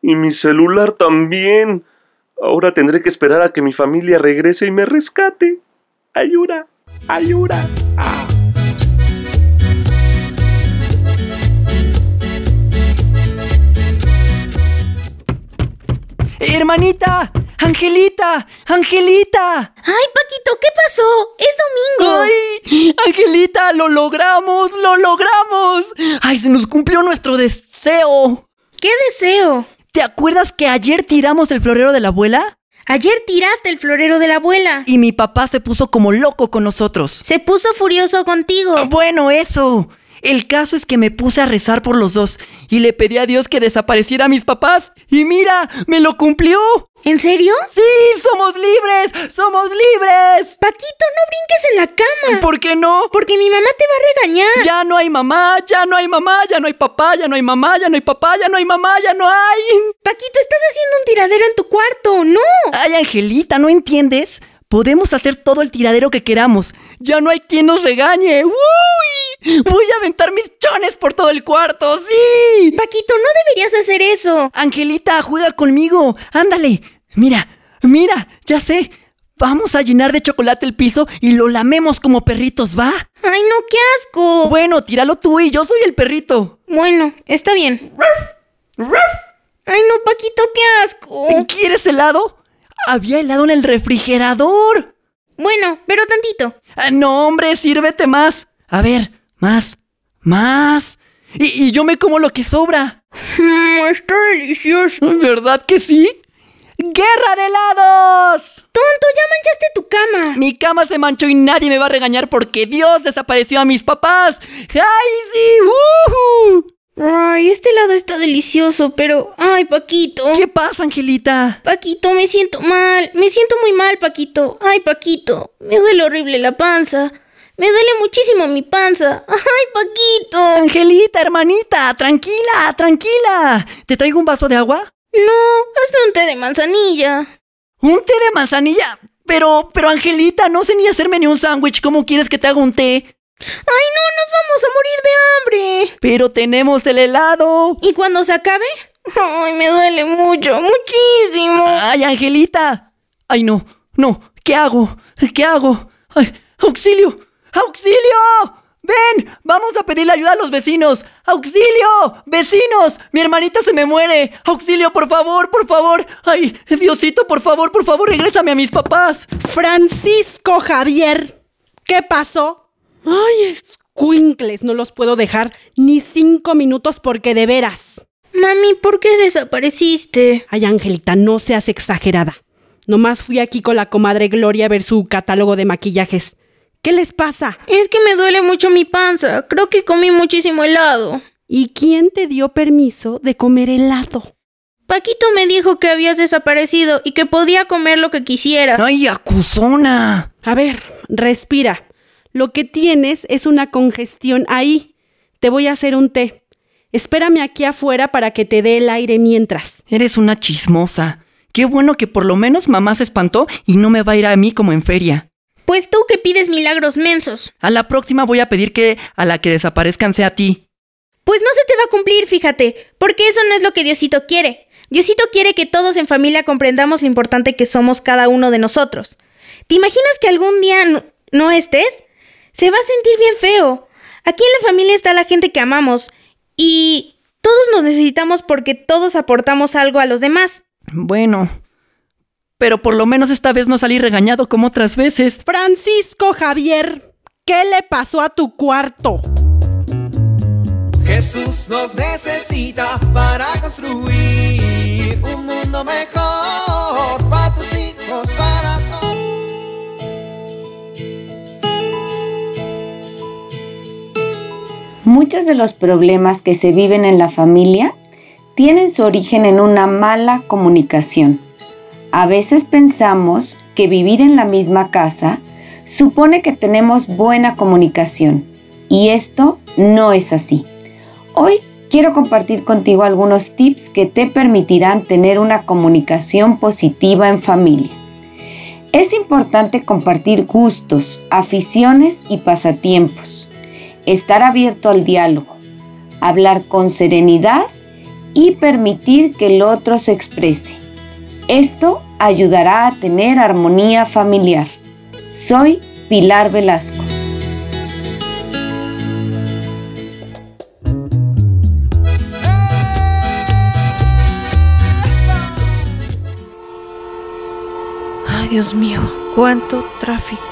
Y mi celular también. Ahora tendré que esperar a que mi familia regrese y me rescate. Ayuda, ayuda. Ah. ¡Hermanita! ¡Angelita! ¡Angelita! Ay, Paquito, ¿qué pasó? Es domingo. ¡Ay! ¡Angelita! ¡Lo logramos! ¡Lo logramos! ¡Ay, se nos cumplió nuestro deseo! ¿Qué deseo? ¿Te acuerdas que ayer tiramos el florero de la abuela? Ayer tiraste el florero de la abuela. Y mi papá se puso como loco con nosotros. Se puso furioso contigo. Ah, Bueno, eso. El caso es que me puse a rezar por los dos y le pedí a Dios que desapareciera a mis papás. Y mira, me lo cumplió. ¿En serio? ¡Sí! ¡Somos libres! ¡Somos libres! Paquito, no brinques en la cama. ¿Por qué no? Porque mi mamá te va a regañar. Ya no hay mamá, ya no hay mamá, ya no hay papá, ya no hay mamá, ya no hay papá, ya no hay mamá, ya no hay. Paquito, estás haciendo un tiradero en tu cuarto. No. Ay, Angelita, ¿no entiendes? Podemos hacer todo el tiradero que queramos. Ya no hay quien nos regañe. ¡Uy! Voy a aventar mis chones por todo el cuarto, sí. Paquito, no deberías hacer eso. Angelita, juega conmigo. Ándale. Mira, mira, ya sé. Vamos a llenar de chocolate el piso y lo lamemos como perritos, ¿va? Ay, no, qué asco. Bueno, tíralo tú y yo soy el perrito. Bueno, está bien. Ay, no, Paquito, qué asco. ¿Quieres helado? Había helado en el refrigerador. Bueno, pero tantito. Ah, no, hombre, sírvete más. A ver, más, más. Y, y yo me como lo que sobra. Mm, está delicioso. ¿Verdad que sí? ¡Guerra de helados! Tonto, ya manchaste tu cama. Mi cama se manchó y nadie me va a regañar porque Dios desapareció a mis papás. ¡Ay, sí! ¡Woohoo! Ay, este helado está delicioso, pero... Ay, Paquito. ¿Qué pasa, Angelita? Paquito, me siento mal. Me siento muy mal, Paquito. Ay, Paquito. Me duele horrible la panza. Me duele muchísimo mi panza. Ay, Paquito. Angelita, hermanita, tranquila, tranquila. ¿Te traigo un vaso de agua? No, hazme un té de manzanilla. ¿Un té de manzanilla? Pero, pero Angelita, no sé ni hacerme ni un sándwich. ¿Cómo quieres que te haga un té? Ay, no, nos vamos a morir de hambre. Pero tenemos el helado. ¿Y cuando se acabe? Ay, me duele mucho, muchísimo. Ay, Angelita. Ay, no, no. ¿Qué hago? ¿Qué hago? Ay, auxilio. ¡Auxilio! ¡Ven! Vamos a pedirle ayuda a los vecinos. ¡Auxilio! ¡Vecinos! Mi hermanita se me muere. ¡Auxilio, por favor, por favor! ¡Ay, Diosito, por favor, por favor, regrésame a mis papás! Francisco Javier, ¿qué pasó? Ay, escuincles, no los puedo dejar ni cinco minutos porque de veras. Mami, ¿por qué desapareciste? Ay, Angelita, no seas exagerada. Nomás fui aquí con la comadre Gloria a ver su catálogo de maquillajes. ¿Qué les pasa? Es que me duele mucho mi panza. Creo que comí muchísimo helado. ¿Y quién te dio permiso de comer helado? Paquito me dijo que habías desaparecido y que podía comer lo que quisiera. ¡Ay, acusona! A ver, respira. Lo que tienes es una congestión ahí. Te voy a hacer un té. Espérame aquí afuera para que te dé el aire mientras. Eres una chismosa. Qué bueno que por lo menos mamá se espantó y no me va a ir a mí como en feria. Pues tú que pides milagros mensos. A la próxima voy a pedir que a la que desaparezcan sea a ti. Pues no se te va a cumplir, fíjate, porque eso no es lo que Diosito quiere. Diosito quiere que todos en familia comprendamos lo importante que somos cada uno de nosotros. ¿Te imaginas que algún día no, no estés? Se va a sentir bien feo. Aquí en la familia está la gente que amamos y todos nos necesitamos porque todos aportamos algo a los demás. Bueno, pero por lo menos esta vez no salí regañado como otras veces. Francisco Javier, ¿qué le pasó a tu cuarto? Jesús nos necesita para construir un mundo mejor para tus hijos, para todos. Muchos de los problemas que se viven en la familia tienen su origen en una mala comunicación. A veces pensamos que vivir en la misma casa supone que tenemos buena comunicación y esto no es así. Hoy quiero compartir contigo algunos tips que te permitirán tener una comunicación positiva en familia. Es importante compartir gustos, aficiones y pasatiempos, estar abierto al diálogo, hablar con serenidad y permitir que el otro se exprese. Esto ayudará a tener armonía familiar. Soy Pilar Velasco. Ay, Dios mío, cuánto tráfico.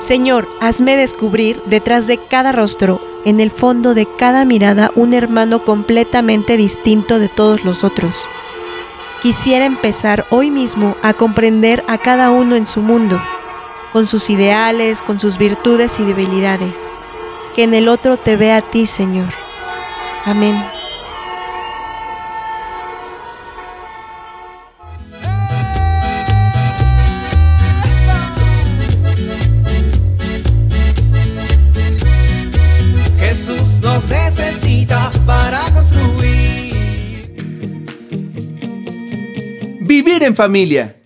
Señor, hazme descubrir detrás de cada rostro, en el fondo de cada mirada, un hermano completamente distinto de todos los otros. Quisiera empezar hoy mismo a comprender a cada uno en su mundo, con sus ideales, con sus virtudes y debilidades. Que en el otro te vea a ti, Señor. Amén. Vivir en familia.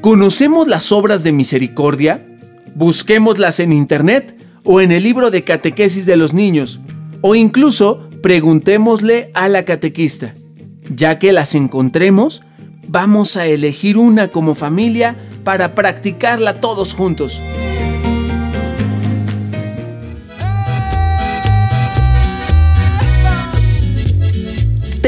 ¿Conocemos las obras de misericordia? Busquémoslas en internet o en el libro de catequesis de los niños, o incluso preguntémosle a la catequista. Ya que las encontremos, vamos a elegir una como familia para practicarla todos juntos.